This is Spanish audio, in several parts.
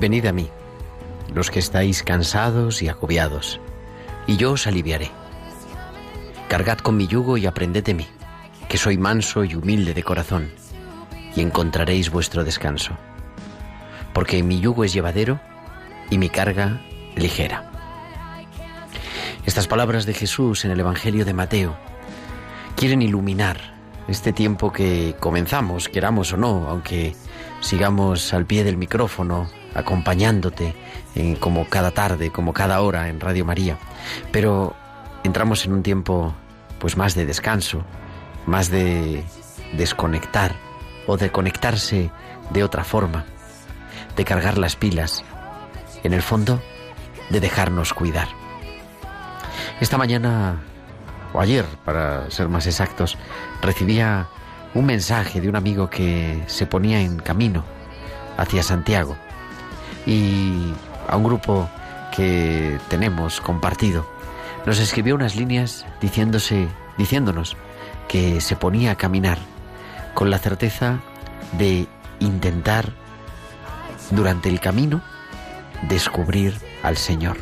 Venid a mí, los que estáis cansados y agobiados, y yo os aliviaré. Cargad con mi yugo y aprended de mí, que soy manso y humilde de corazón, y encontraréis vuestro descanso. Porque mi yugo es llevadero y mi carga ligera. Estas palabras de Jesús en el Evangelio de Mateo quieren iluminar este tiempo que comenzamos, queramos o no, aunque sigamos al pie del micrófono, acompañándote en- como cada tarde, como cada hora en Radio María. Pero entramos en un tiempo pues más de descanso, más de desconectar o de conectarse de otra forma, de cargar las pilas, en el fondo de dejarnos cuidar. Esta mañana, o ayer para ser más exactos, recibía un mensaje de un amigo que se ponía en camino hacia Santiago y a un grupo que tenemos compartido nos escribió unas líneas diciéndose, diciéndonos que se ponía a caminar con la certeza de intentar durante el camino descubrir al Señor.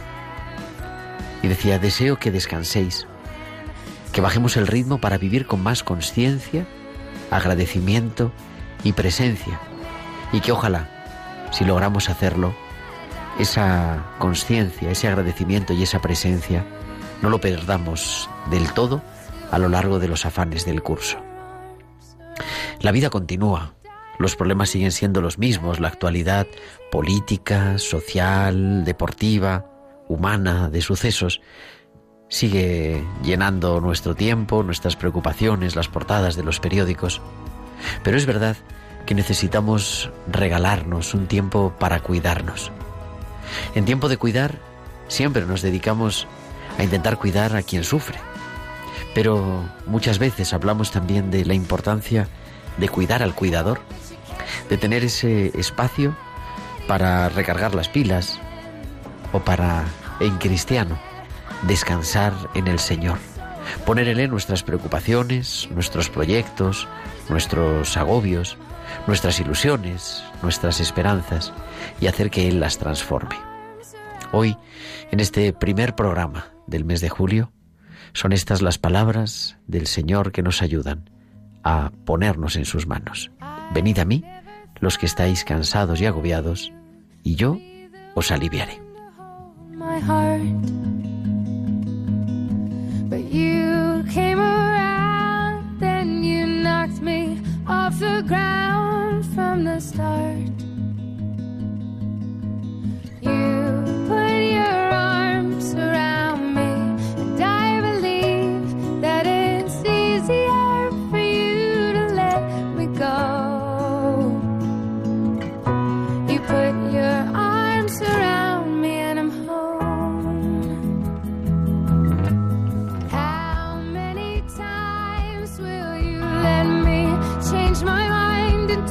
Y decía, deseo que descanséis, que bajemos el ritmo para vivir con más conciencia, agradecimiento y presencia. Y que ojalá, si logramos hacerlo, esa conciencia, ese agradecimiento y esa presencia no lo perdamos del todo a lo largo de los afanes del curso. La vida continúa, los problemas siguen siendo los mismos, la actualidad política, social, deportiva, humana, de sucesos, sigue llenando nuestro tiempo, nuestras preocupaciones, las portadas de los periódicos. Pero es verdad que necesitamos regalarnos un tiempo para cuidarnos. En tiempo de cuidar, siempre nos dedicamos a intentar cuidar a quien sufre. Pero muchas veces hablamos también de la importancia de cuidar al cuidador, de tener ese espacio para recargar las pilas o para, en cristiano, descansar en el Señor, poner en Él nuestras preocupaciones, nuestros proyectos, nuestros agobios, nuestras ilusiones, nuestras esperanzas y hacer que Él las transforme. Hoy, en este primer programa del mes de julio, son estas las palabras del Señor que nos ayudan a ponernos en sus manos. Venid a mí, los que estáis cansados y agobiados, y yo os aliviaré. Off the ground from the start. You put your arms around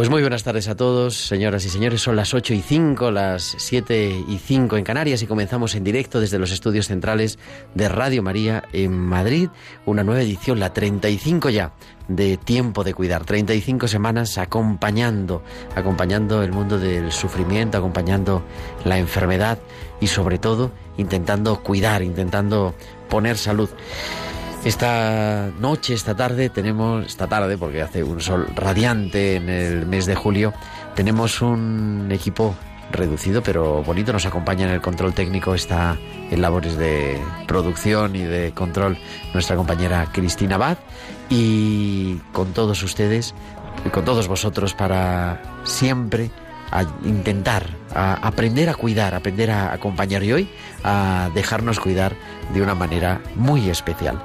Pues muy buenas tardes a todos, señoras y señores. Son las 8 y 5, las 7 y 5 en Canarias y comenzamos en directo desde los estudios centrales de Radio María en Madrid. Una nueva edición, la 35 ya, de Tiempo de Cuidar. 35 semanas acompañando, acompañando el mundo del sufrimiento, acompañando la enfermedad y sobre todo intentando cuidar, intentando poner salud. Esta noche, esta tarde, tenemos, esta tarde, porque hace un sol radiante en el mes de julio, tenemos un equipo reducido pero bonito. Nos acompaña en el control técnico, está en labores de producción y de control nuestra compañera Cristina Abad y con todos ustedes y con todos vosotros para siempre a intentar, a aprender a cuidar, aprender a acompañar y hoy a dejarnos cuidar de una manera muy especial.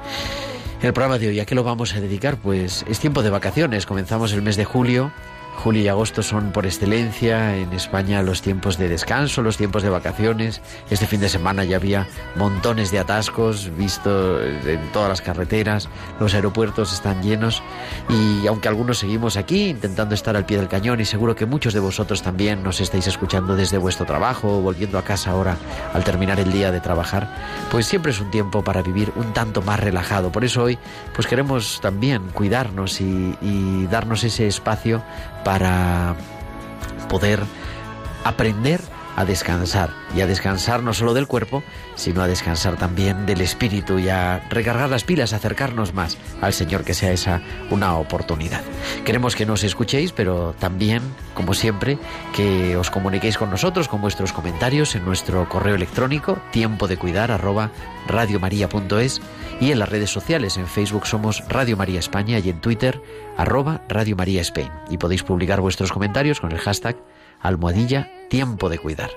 El programa de hoy, ¿a qué lo vamos a dedicar? Pues es tiempo de vacaciones, comenzamos el mes de julio Julio y agosto son por excelencia en España los tiempos de descanso, los tiempos de vacaciones. Este fin de semana ya había montones de atascos visto en todas las carreteras, los aeropuertos están llenos y aunque algunos seguimos aquí intentando estar al pie del cañón y seguro que muchos de vosotros también nos estáis escuchando desde vuestro trabajo o volviendo a casa ahora al terminar el día de trabajar, pues siempre es un tiempo para vivir un tanto más relajado. Por eso hoy pues queremos también cuidarnos y, y darnos ese espacio para poder aprender a descansar y a descansar no solo del cuerpo, sino a descansar también del espíritu y a recargar las pilas, acercarnos más al Señor, que sea esa una oportunidad. Queremos que nos escuchéis, pero también, como siempre, que os comuniquéis con nosotros con vuestros comentarios en nuestro correo electrónico tiempo de cuidar arroba radiomaria.es y en las redes sociales. En Facebook somos Radio María España y en Twitter arroba Radio María Spain. Y podéis publicar vuestros comentarios con el hashtag almohadilla tiempo de cuidar.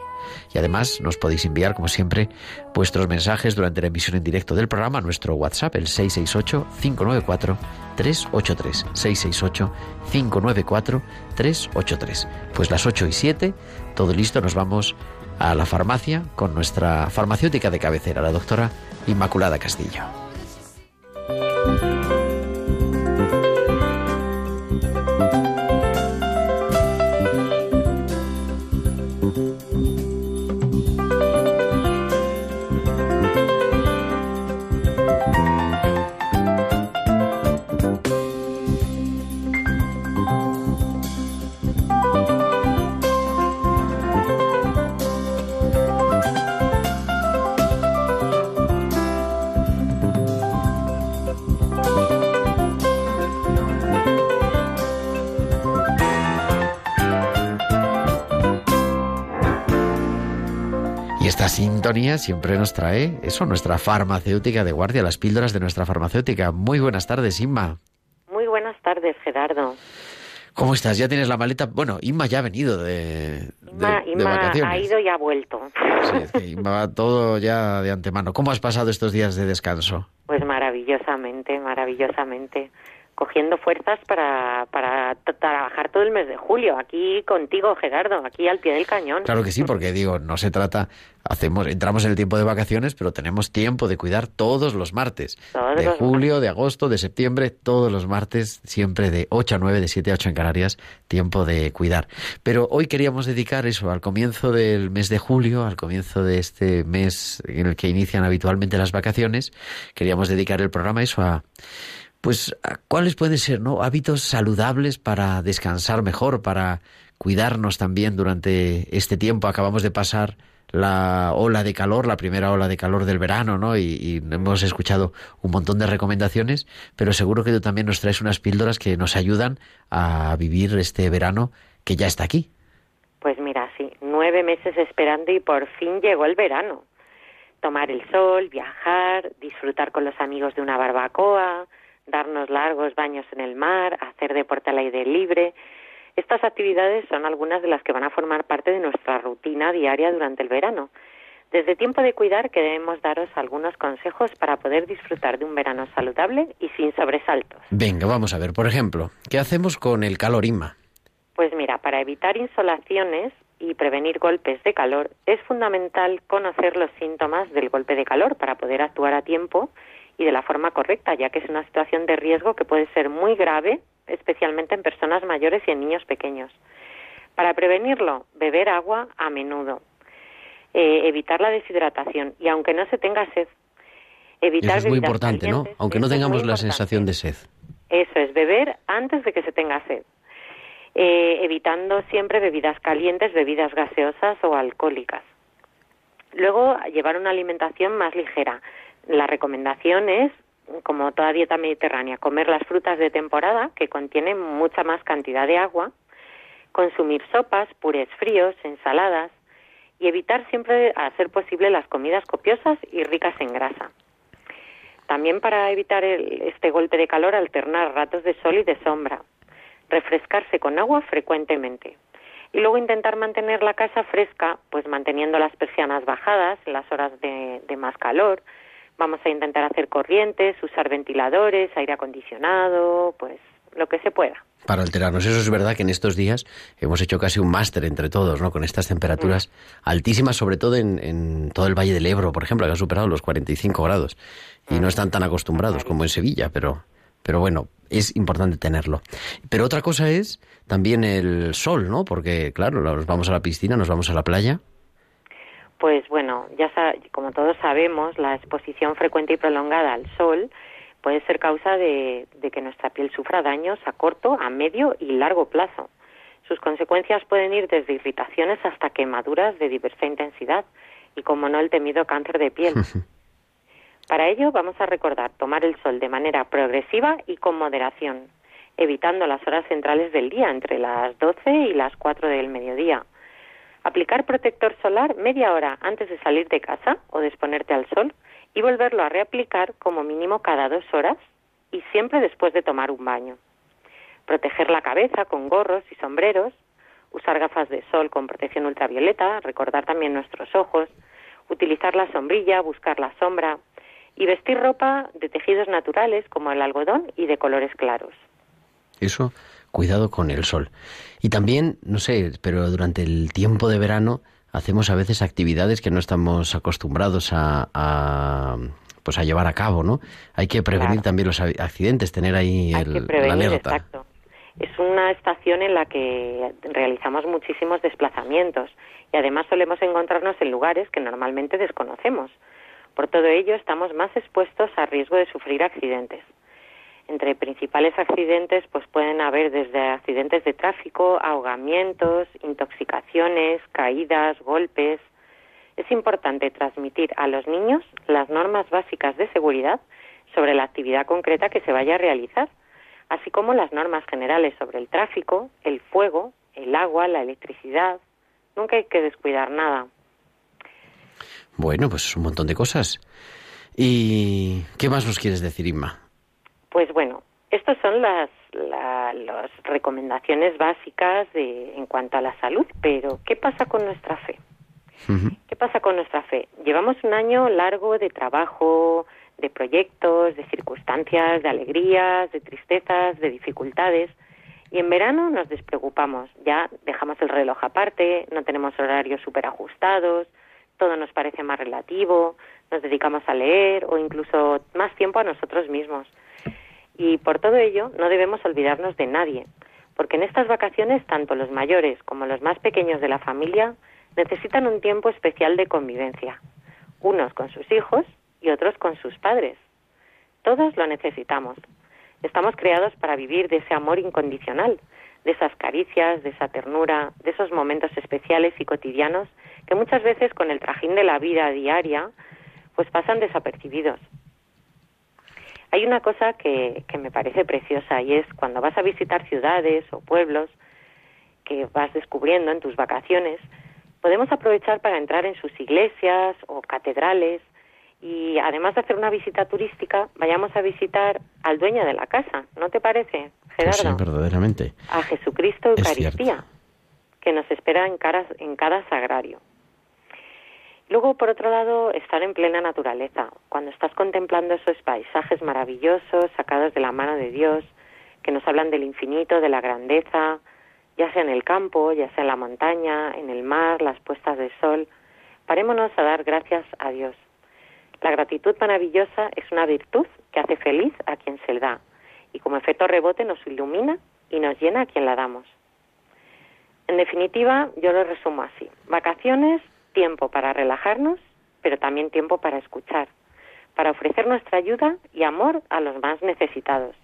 Y además nos podéis enviar, como siempre, vuestros mensajes durante la emisión en directo del programa a nuestro WhatsApp, el 668-594-383. 668-594-383. Pues las 8 y 7, todo listo, nos vamos a la farmacia con nuestra farmacéutica de cabecera, la doctora Inmaculada Castillo. Siempre nos trae eso, nuestra farmacéutica de guardia, las píldoras de nuestra farmacéutica. Muy buenas tardes, Inma. Muy buenas tardes, Gerardo. ¿Cómo estás? ¿Ya tienes la maleta? Bueno, Inma ya ha venido de, Inma, ha ido y ha vuelto. Sí, Inma va todo ya de antemano. ¿Cómo has pasado estos días de descanso? Pues maravillosamente, maravillosamente cogiendo fuerzas para, para trabajar todo el mes de julio. Aquí contigo, Gerardo, aquí al pie del cañón. Claro que sí, porque digo, no se trata, hacemos, entramos en el tiempo de vacaciones, pero tenemos tiempo de cuidar todos los martes. de julio, de agosto, de septiembre, todos los martes, siempre de 8 a 9, de 7 a 8 en Canarias, tiempo de cuidar. Pero hoy queríamos dedicar eso al comienzo del mes de julio, al comienzo de este mes en el que inician habitualmente las vacaciones, queríamos dedicar el programa eso a pues cuáles pueden ser no hábitos saludables para descansar mejor para cuidarnos también durante este tiempo. Acabamos de pasar la ola de calor la primera ola de calor del verano no y, hemos escuchado un montón de recomendaciones pero seguro que tú también nos traes unas píldoras que nos ayudan a vivir este verano que ya está aquí. Pues mira sí nueve meses esperando y por fin llegó el verano. Tomar el sol viajar disfrutar con los amigos de una barbacoa darnos largos baños en el mar, hacer deporte al aire libre. Estas actividades son algunas de las que van a formar parte de nuestra rutina diaria durante el verano. Desde Tiempo de Cuidar queremos daros algunos consejos para poder disfrutar de un verano saludable y sin sobresaltos. Venga, vamos a ver, por ejemplo, ¿qué hacemos con el calor, Inma? Pues mira, para evitar insolaciones y prevenir golpes de calor es fundamental conocer los síntomas del golpe de calor para poder actuar a tiempo y de la forma correcta, ya que es una situación de riesgo que puede ser muy grave, especialmente en personas mayores y en niños pequeños. Para prevenirlo, beber agua a menudo, eh, evitar la deshidratación y aunque no se tenga sed, evitar Eso es muy importante, ¿no? Aunque no tengamos la sensación de sed. Eso es, beber antes de que se tenga sed. Eh, evitando siempre bebidas calientes, bebidas gaseosas o alcohólicas. Luego, llevar una alimentación más ligera. La recomendación es, como toda dieta mediterránea, comer las frutas de temporada, que contienen mucha más cantidad de agua, consumir sopas, purés fríos, ensaladas y evitar siempre, a ser posible, las comidas copiosas y ricas en grasa. También para evitar este golpe de calor, alternar ratos de sol y de sombra. Refrescarse con agua frecuentemente. Y luego intentar mantener la casa fresca, pues manteniendo las persianas bajadas las horas de más calor. Vamos a intentar hacer corrientes, usar ventiladores, aire acondicionado, pues lo que se pueda. Para alterarnos. Eso es verdad que en estos días hemos hecho casi un máster entre todos, ¿no? Con estas temperaturas mm. altísimas, sobre todo en, en, todo el Valle del Ebro, por ejemplo, que ha superado los 45 grados. Y no mm. están tan acostumbrados como en Sevilla, pero, pero bueno, es importante tenerlo. Pero otra cosa es también el sol, ¿no? Porque, claro, nos vamos a la piscina, nos vamos a la playa. Pues bueno, ya como todos sabemos, la exposición frecuente y prolongada al sol puede ser causa de, que nuestra piel sufra daños a corto, a medio y largo plazo. Sus consecuencias pueden ir desde irritaciones hasta quemaduras de diversa intensidad y, como no, el temido cáncer de piel. Para ello vamos a recordar tomar el sol de manera progresiva y con moderación, evitando las horas centrales del día entre las 12 y las 4 del mediodía. Aplicar protector solar media hora antes de salir de casa o de exponerte al sol y volverlo a reaplicar como mínimo cada dos horas y siempre después de tomar un baño. Proteger la cabeza con gorros y sombreros, usar gafas de sol con protección ultravioleta, recordar también nuestros ojos, utilizar la sombrilla, buscar la sombra y vestir ropa de tejidos naturales como el algodón y de colores claros. Eso, cuidado con el sol. Y también, no sé, pero durante el tiempo de verano hacemos a veces actividades que no estamos acostumbrados a, pues a llevar a cabo, ¿no? Hay que prevenir también los accidentes, tener ahí el, la alerta. Exacto. Es una estación en la que realizamos muchísimos desplazamientos y además solemos encontrarnos en lugares que normalmente desconocemos. Por todo ello, estamos más expuestos a riesgo de sufrir accidentes. Entre principales accidentes, pues pueden haber desde accidentes de tráfico, ahogamientos, intoxicaciones, caídas, golpes. Es importante transmitir a los niños las normas básicas de seguridad sobre la actividad concreta que se vaya a realizar, así como las normas generales sobre el tráfico, el fuego, el agua, la electricidad. Nunca hay que descuidar nada. Bueno, pues un montón de cosas. ¿Y qué más nos quieres decir, Inma? Pues bueno, estas son las, las recomendaciones básicas de, en cuanto a la salud, pero ¿qué pasa con nuestra fe? ¿Qué pasa con nuestra fe? Llevamos un año largo de trabajo, de proyectos, de circunstancias, de alegrías, de tristezas, de dificultades. Y en verano nos despreocupamos, ya dejamos el reloj aparte, no tenemos horarios súper ajustados, todo nos parece más relativo, nos dedicamos a leer o incluso más tiempo a nosotros mismos. Y por todo ello no debemos olvidarnos de nadie, porque en estas vacaciones tanto los mayores como los más pequeños de la familia necesitan un tiempo especial de convivencia, unos con sus hijos y otros con sus padres. Todos lo necesitamos. Estamos creados para vivir de ese amor incondicional, de esas caricias, de esa ternura, de esos momentos especiales y cotidianos que muchas veces con el trajín de la vida diaria pues pasan desapercibidos. Hay una cosa que, que me parece preciosa y es cuando vas a visitar ciudades o pueblos que vas descubriendo en tus vacaciones, podemos aprovechar para entrar en sus iglesias o catedrales y además de hacer una visita turística, vayamos a visitar al dueño de la casa, ¿no te parece, Gerardo? sí, verdaderamente. A Jesucristo Eucaristía, que nos espera en, en cada sagrario. Luego, por otro lado, estar en plena naturaleza. Cuando estás contemplando esos paisajes maravillosos sacados de la mano de Dios, que nos hablan del infinito, de la grandeza, ya sea en el campo, ya sea en la montaña, en el mar, las puestas de sol, parémonos a dar gracias a Dios. La gratitud maravillosa es una virtud que hace feliz a quien se le da y como efecto rebote nos ilumina y nos llena a quien la damos. En definitiva, yo lo resumo así. Vacaciones, tiempo para relajarnos, pero también tiempo para escuchar, para ofrecer nuestra ayuda y amor a los más necesitados,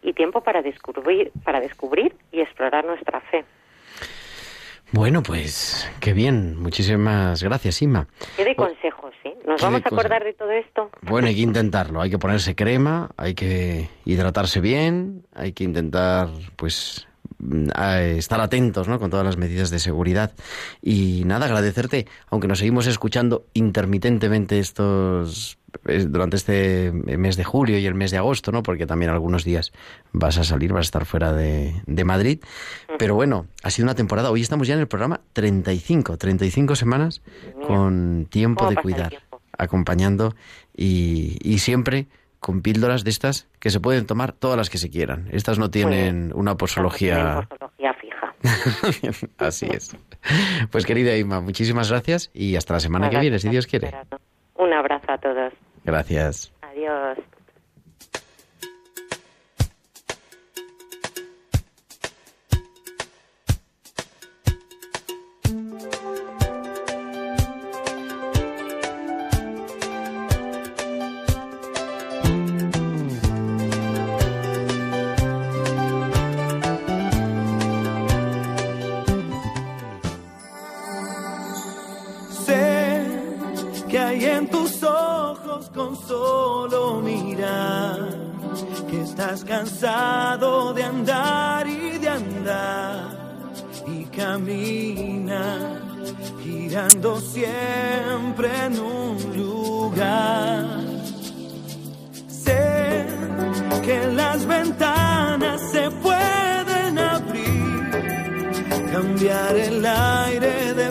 y tiempo para descubrir, para descubrir y explorar nuestra fe. Bueno, pues qué bien. Muchísimas gracias, Inma. Qué de consejos, ¿sí? ¿Nos qué vamos a acordar de todo esto? Bueno, hay que intentarlo. Hay que ponerse crema, hay que hidratarse bien, hay que intentar, pues, a estar atentos, ¿no? Con todas las medidas de seguridad. Y nada, agradecerte, aunque nos seguimos escuchando intermitentemente estos durante este mes de julio y el mes de agosto, ¿no? Porque también algunos días vas a salir, vas a estar fuera de, de Madrid. Pero bueno, ha sido una temporada. Hoy estamos ya en el programa 35, 35 semanas con tiempo ¿Cómo de cuidar, acompañando y, y siempre con píldoras de estas que se pueden tomar todas las que se quieran. Estas no tienen una posología. posología fija. Así es. Pues querida Ima, muchísimas gracias y hasta la semana que viene, si Dios quiere. Un abrazo a todos. Gracias. Adiós.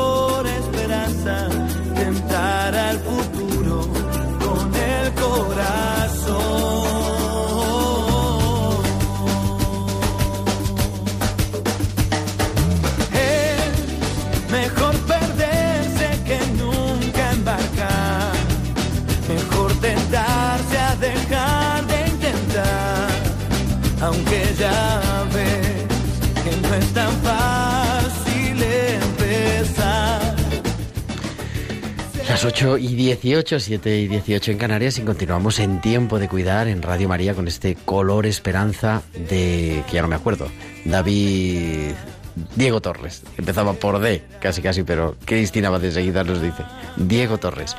esperanza, Las 8 y 18, 7 y 18 en Canarias y continuamos en Tiempo de Cuidar en Radio María con este color esperanza de, que ya no me acuerdo, David Diego Torres. Empezaba por D, casi casi, pero Cristina va de seguida nos dice. Diego Torres.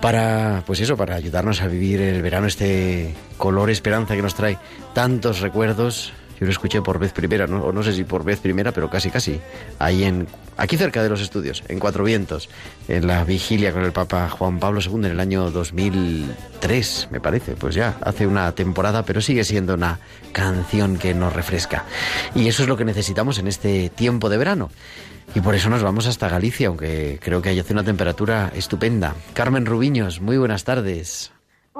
Para, pues eso, para ayudarnos a vivir el verano, este color esperanza que nos trae tantos recuerdos. Yo lo escuché por vez primera, no, o no sé si por vez primera, pero casi casi. Ahí en, aquí cerca de los estudios, en Cuatro Vientos, en la vigilia con el Papa Juan Pablo II en el año 2003, me parece. Pues ya, hace una temporada, pero sigue siendo una canción que nos refresca. Y eso es lo que necesitamos en este tiempo de verano. Y por eso nos vamos hasta Galicia, aunque creo que ahí hace una temperatura estupenda. Carmen Rubiños, muy buenas tardes.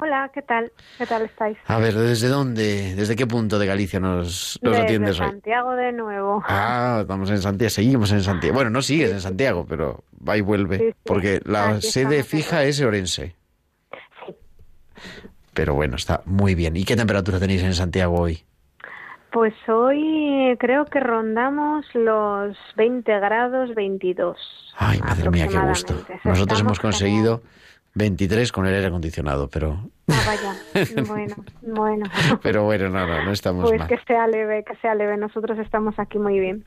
Hola, ¿qué tal? ¿Qué tal estáis? A ver, ¿desde dónde, desde qué punto de Galicia nos, nos Desde atiendes hoy? Santiago de nuevo. Ah, estamos en Santiago, seguimos en Santiago. Bueno, no sigues en Santiago, pero va y vuelve, Sí, sí. porque la Aquí sede fija es Orense. Pero bueno, está muy bien. ¿Y qué temperatura tenéis en Santiago hoy? Pues hoy creo que rondamos los 20 grados 22. Ay, madre mía, qué gusto. Nosotros Estamos hemos como- conseguido 23 con el aire acondicionado, pero, Ah, vaya. Bueno, bueno. pero bueno, no, no, no estamos Pues mal. que sea leve, que sea leve. Nosotros estamos aquí muy bien.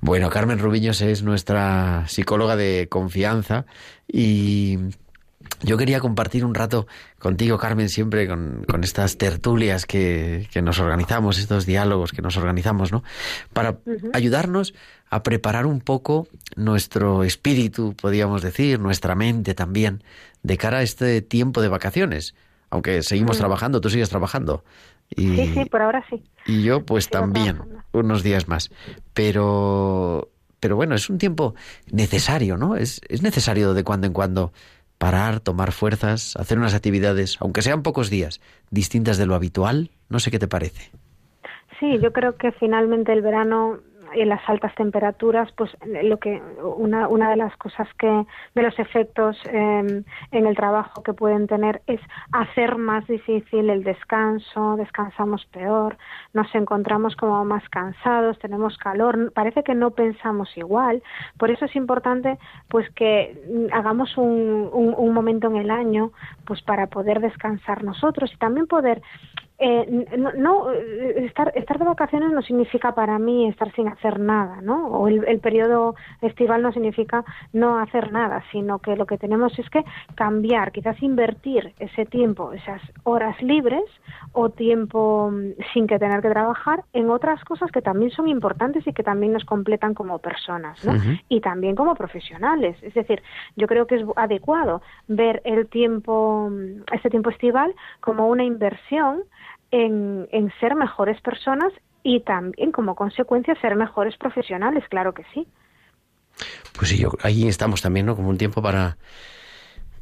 Bueno, Carmen Rubiños es nuestra psicóloga de confianza y yo quería compartir un rato contigo, Carmen, siempre con, con estas tertulias que, que nos organizamos, estos diálogos que nos organizamos, ¿no? Para ayudarnos a preparar un poco nuestro espíritu, podríamos decir, nuestra mente también, de cara a este tiempo de vacaciones. Aunque seguimos trabajando, tú sigues trabajando. Y, Sí, sí, por ahora sí. y yo pues Sigo también, trabajando. unos días más. Pero, pero bueno, es un tiempo necesario, ¿no? Es, es necesario de cuando en cuando parar, tomar fuerzas, hacer unas actividades, aunque sean pocos días, distintas de lo habitual. No sé qué te parece. Sí, yo creo que finalmente el verano y las altas temperaturas, pues lo que una, una de las cosas que de los efectos em, en el trabajo que pueden tener es hacer más difícil el descanso, descansamos peor, nos encontramos como más cansados, tenemos calor, parece que no pensamos igual, por eso es importante pues que hagamos un, un, un momento en el año pues para poder descansar nosotros y también poder eh, no, eh, estar, estar de vacaciones no significa para mí estar sin hacer nada, ¿no? O el, el, periodo estival no significa no hacer nada, sino que lo que tenemos es que cambiar, quizás invertir ese tiempo, esas horas libres o tiempo mm, sin que tener que trabajar en otras cosas que también son importantes y que también nos completan como personas, ¿no? Y también como profesionales. Es decir, yo creo que es adecuado ver el tiempo, mm, este tiempo estival como una inversión en, en ser mejores personas y también como consecuencia ser mejores profesionales, claro que sí. Pues sí, yo, ahí estamos también, ¿no? Como un tiempo para,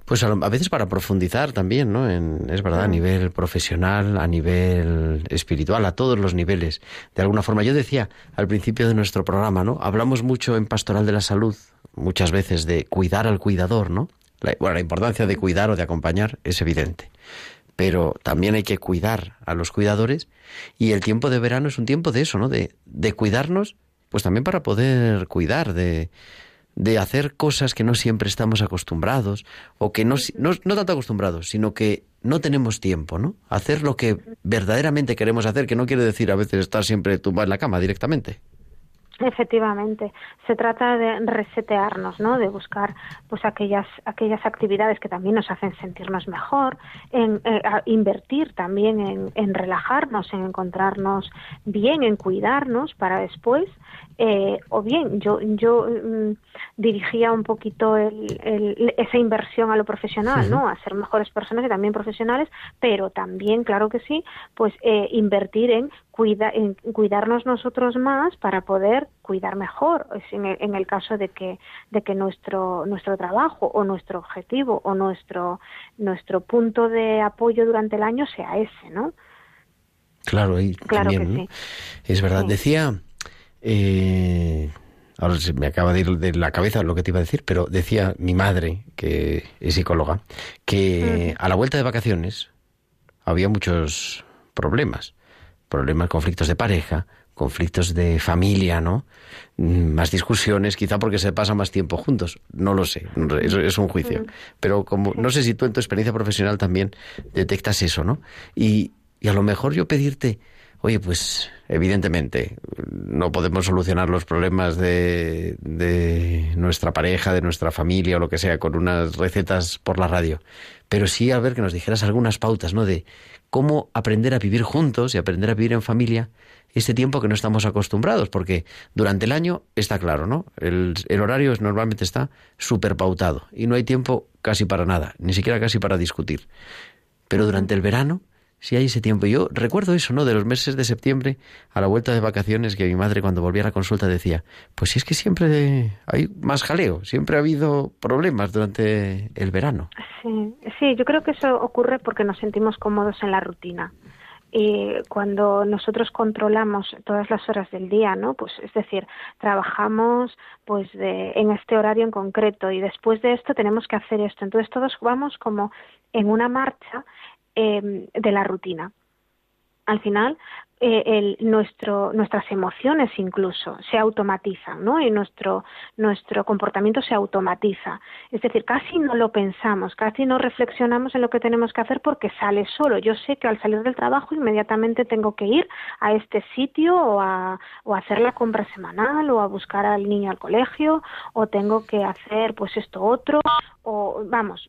pues a, a veces para profundizar también, ¿no? En, es verdad, a nivel profesional, a nivel espiritual, a todos los niveles. De alguna forma, yo decía al principio de nuestro programa, ¿no? Hablamos mucho en Pastoral de la Salud, muchas veces, de cuidar al cuidador, ¿no? La, bueno, la importancia de cuidar o de acompañar es evidente pero también hay que cuidar a los cuidadores y el tiempo de verano es un tiempo de eso, ¿no? De, de cuidarnos, pues también para poder cuidar, de, de hacer cosas que no siempre estamos acostumbrados o que no, no, no tanto acostumbrados, sino que no tenemos tiempo, ¿no? Hacer lo que verdaderamente queremos hacer, que no quiere decir a veces estar siempre tumbado en la cama directamente. Efectivamente, se trata de resetearnos, ¿no? De buscar, pues aquellas aquellas actividades que también nos hacen sentirnos mejor, en eh, invertir también en, en, relajarnos, en encontrarnos bien, en cuidarnos para después, eh, o bien yo yo mm, dirigía un poquito el, el, esa inversión a lo profesional, sí. ¿no? A ser mejores personas y también profesionales, pero también, claro que sí, pues eh, invertir en cuida, en cuidarnos nosotros más para poder cuidar mejor en el, en el, caso de que de que nuestro nuestro trabajo o nuestro objetivo o nuestro nuestro punto de apoyo durante el año sea ese no claro y claro también, que ¿no? sí. es verdad sí. decía eh, ahora se me acaba de ir de la cabeza lo que te iba a decir pero decía mi madre que es psicóloga que a la vuelta de vacaciones había muchos problemas problemas, conflictos de pareja, conflictos de familia, ¿no? Mm, más discusiones, quizá porque se pasa más tiempo juntos. No lo sé, es, es un juicio. Pero como no sé si tú en tu experiencia profesional también detectas eso, ¿no? Y, y a lo mejor yo pedirte, oye, pues evidentemente no podemos solucionar los problemas de, de nuestra pareja, de nuestra familia o lo que sea con unas recetas por la radio. Pero sí a ver que nos dijeras algunas pautas, ¿no? De cómo aprender a vivir juntos y aprender a vivir en familia este tiempo que no estamos acostumbrados, porque durante el año está claro, ¿no? El, horario es, normalmente está súper pautado y no hay tiempo casi para nada, ni siquiera casi para discutir. Pero durante el verano sí hay ese tiempo. Yo recuerdo eso, ¿no? De los meses de septiembre a la vuelta de vacaciones que mi madre cuando volvía a la consulta decía, pues si es que siempre hay más jaleo, siempre ha habido problemas durante el verano. Sí, sí, yo creo que eso ocurre porque nos sentimos cómodos en la rutina. Y cuando nosotros controlamos todas las horas del día, ¿no? Pues es decir, trabajamos pues de, en este horario en concreto y después de esto tenemos que hacer esto. Entonces todos vamos como en una marcha eh, de la rutina. Al final, eh, el, nuestro, nuestras emociones incluso se automatizan, ¿no? Y nuestro, nuestro comportamiento se automatiza. Es decir, casi no lo pensamos, casi no reflexionamos en lo que tenemos que hacer porque sale solo. Yo sé que al salir del trabajo inmediatamente tengo que ir a este sitio o a, o a hacer la compra semanal o a buscar al niño al colegio o tengo que hacer pues esto otro o vamos,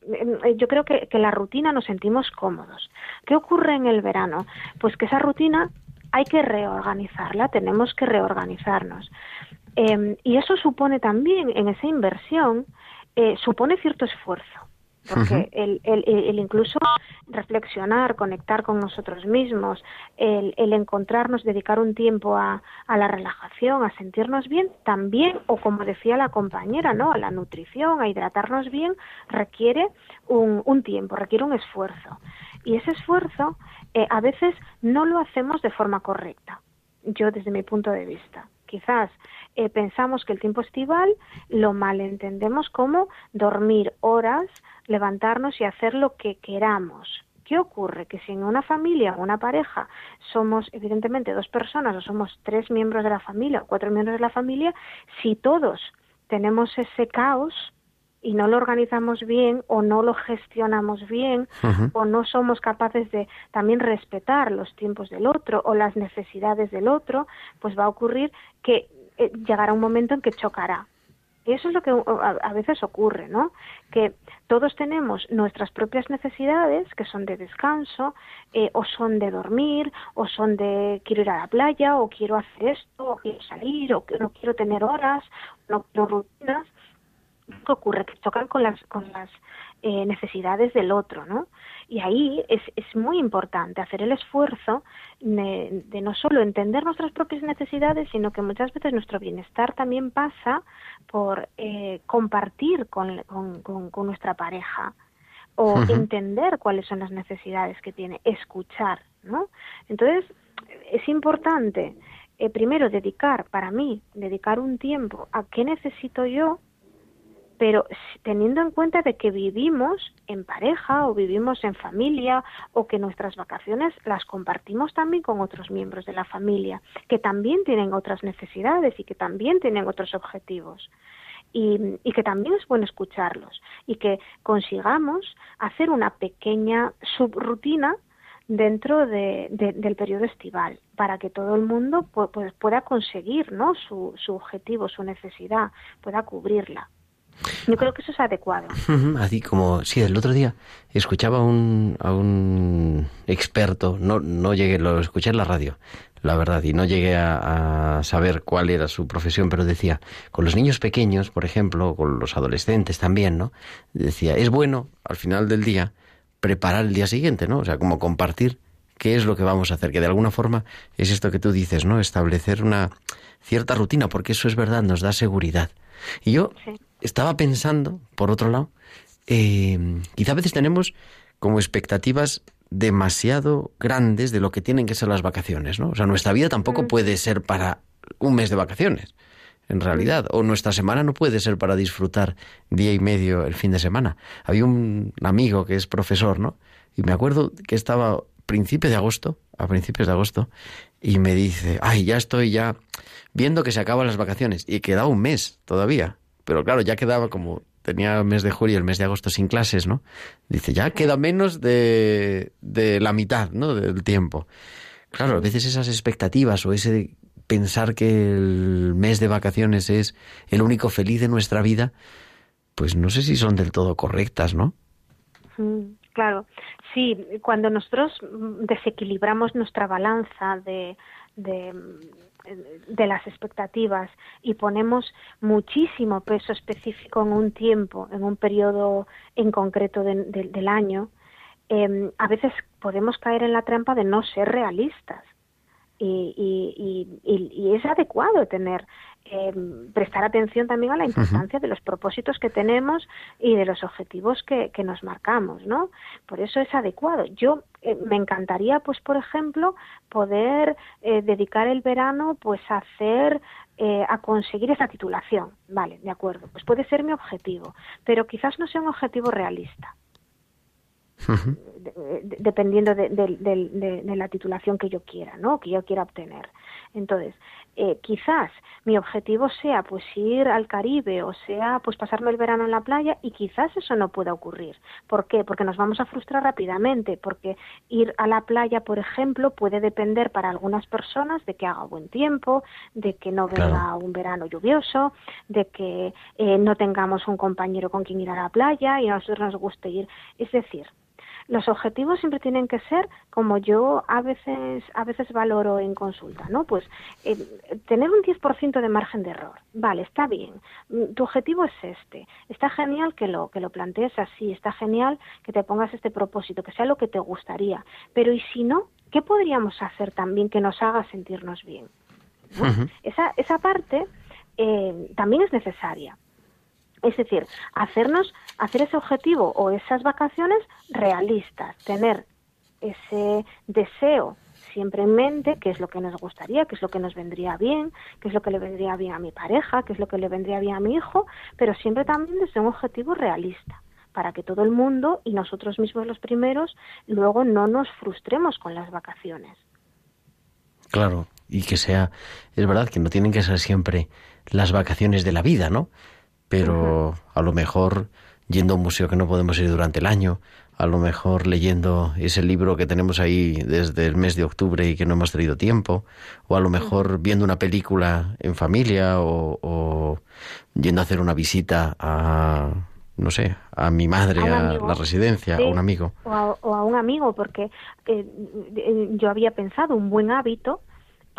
yo creo que, que la rutina nos sentimos cómodos. ¿Qué ocurre en el verano? Pues que esa rutina hay que reorganizarla, tenemos que reorganizarnos. Eh, y eso supone también, en esa inversión, eh, supone cierto esfuerzo. Porque el, el, el, incluso reflexionar, conectar con nosotros mismos, el, el encontrarnos, dedicar un tiempo a, a, la relajación, a sentirnos bien, también, o como decía la compañera, ¿no? a la nutrición, a hidratarnos bien, requiere un, un tiempo, requiere un esfuerzo. Y ese esfuerzo eh, a veces no lo hacemos de forma correcta, yo desde mi punto de vista. Quizás eh, pensamos que el tiempo estival lo malentendemos como dormir horas, levantarnos y hacer lo que queramos. ¿Qué ocurre? Que si en una familia o una pareja somos evidentemente dos personas o somos tres miembros de la familia o cuatro miembros de la familia, si todos tenemos ese caos, y no lo organizamos bien o no lo gestionamos bien o no somos capaces de también respetar los tiempos del otro o las necesidades del otro, pues va a ocurrir que eh, llegará un momento en que chocará. Y eso es lo que a, veces ocurre, ¿no? Que todos tenemos nuestras propias necesidades, que son de descanso, eh, o son de dormir, o son de quiero ir a la playa, o quiero hacer esto, o quiero salir, o no quiero tener horas, no quiero rutinas, ¿Qué ocurre? Que tocan con las, con las eh, necesidades del otro, ¿no? Y ahí es, es muy importante hacer el esfuerzo de, no solo entender nuestras propias necesidades, sino que muchas veces nuestro bienestar también pasa por eh, compartir con, con, nuestra pareja o entender cuáles son las necesidades que tiene, escuchar, ¿no? Entonces, es importante eh, primero dedicar, para mí, dedicar un tiempo a qué necesito yo pero teniendo en cuenta de que vivimos en pareja o vivimos en familia o que nuestras vacaciones las compartimos también con otros miembros de la familia, que también tienen otras necesidades y que también tienen otros objetivos. Y, que también es bueno escucharlos y que consigamos hacer una pequeña subrutina dentro del periodo estival para que todo el mundo pueda conseguir ¿no? su, su objetivo, su necesidad, pueda cubrirla. Yo creo que eso es adecuado. Así como, sí, el otro día escuchaba a un, a un experto, no, no llegué, lo escuché en la radio, la verdad, y no llegué a, saber cuál era su profesión, pero decía, con los niños pequeños, por ejemplo, con los adolescentes también, ¿no? Decía, es bueno, al final del día, preparar el día siguiente, ¿no? O sea, como compartir qué es lo que vamos a hacer, que de alguna forma es esto que tú dices, ¿no? Establecer una cierta rutina, porque eso es verdad, nos da seguridad. Y yo estaba pensando, por otro lado, eh, quizá a veces tenemos como expectativas demasiado grandes de lo que tienen que ser las vacaciones, ¿no? O sea, nuestra vida tampoco mm. puede ser para un mes de vacaciones, en realidad, o nuestra semana no puede ser para disfrutar día y medio el fin de semana. Había un amigo que es profesor, ¿no? Y me acuerdo que estaba principios de agosto, a principios de agosto, y me dice, ay, ya estoy ya viendo que se acaban las vacaciones, y queda un mes todavía pero claro, ya quedaba como tenía el mes de julio y el mes de agosto sin clases, ¿no? Dice, ya queda menos de, de la mitad, ¿no? Del tiempo. Claro, a veces esas expectativas o ese pensar que el mes de vacaciones es el único feliz de nuestra vida, pues no sé si son del todo correctas, ¿no? Mm, claro, sí, cuando nosotros desequilibramos nuestra balanza de, de de las expectativas y ponemos muchísimo peso específico en un tiempo, en un periodo en concreto del año, em, a veces podemos caer en la trampa de no ser realistas. Y, y, es adecuado tener eh, prestar atención también a la importancia de los propósitos que tenemos y de los objetivos que, que nos marcamos, ¿no? Por eso es adecuado. Yo eh, me encantaría, pues, por ejemplo, poder eh, dedicar el verano, pues, a hacer a conseguir esa titulación. Vale, de acuerdo. Pues puede ser mi objetivo, pero quizás no sea un objetivo realista dependiendo de, la titulación que yo quiera, ¿no? Que yo quiera obtener. Entonces, eh, quizás mi objetivo sea pues ir al Caribe o sea pues pasarme el verano en la playa y quizás eso no pueda ocurrir. ¿Por qué? Porque nos vamos a frustrar rápidamente, porque ir a la playa, por ejemplo, puede depender para algunas personas de que haga buen tiempo, de que no venga un verano lluvioso, de que eh, no tengamos un compañero con quien ir a la playa y a nosotros nos guste ir. Es decir, los objetivos siempre tienen que ser como yo a veces a veces valoro en consulta, ¿no? Pues eh, tener un 10% de margen de error. Vale, está bien. Mm, tu objetivo es este. Está genial que lo que lo plantees así, está genial que te pongas este propósito, que sea lo que te gustaría. Pero ¿y si no? ¿Qué podríamos hacer también que nos haga sentirnos bien? esa, esa parte eh, también es necesaria. Es decir, hacernos, hacer ese objetivo o esas vacaciones realistas, tener ese deseo siempre en mente, qué es lo que nos gustaría, qué es lo que nos vendría bien, qué es lo que le vendría bien a mi pareja, qué es lo que le vendría bien a mi hijo, pero siempre también desde un objetivo realista, para que todo el mundo y nosotros mismos los primeros luego no nos frustremos con las vacaciones. Claro, y que sea, es verdad que no tienen que ser siempre las vacaciones de la vida, ¿no? Pero a lo mejor yendo a un museo que no podemos ir durante el año, a lo mejor leyendo ese libro que tenemos ahí desde el mes de octubre y que no hemos tenido tiempo, o a lo mejor viendo una película en familia o, yendo a hacer una visita a, no sé, a mi madre, a, la residencia, a un amigo. O a, un amigo, porque eh, yo había pensado un buen hábito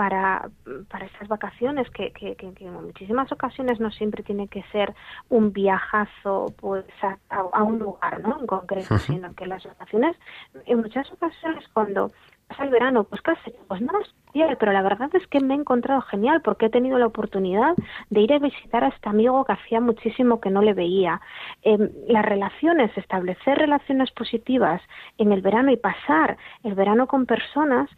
para, para estas vacaciones, que, que, que, en muchísimas ocasiones no siempre tiene que ser un viajazo pues a, un lugar ¿no? en concreto, sino que las vacaciones, en muchas ocasiones cuando pasa el verano, pues casi, pues no es bien, pero la verdad es que me he encontrado genial porque he tenido la oportunidad de ir a visitar a este amigo que hacía muchísimo que no le veía. Em, las relaciones, establecer relaciones positivas en el verano y pasar el verano con personas,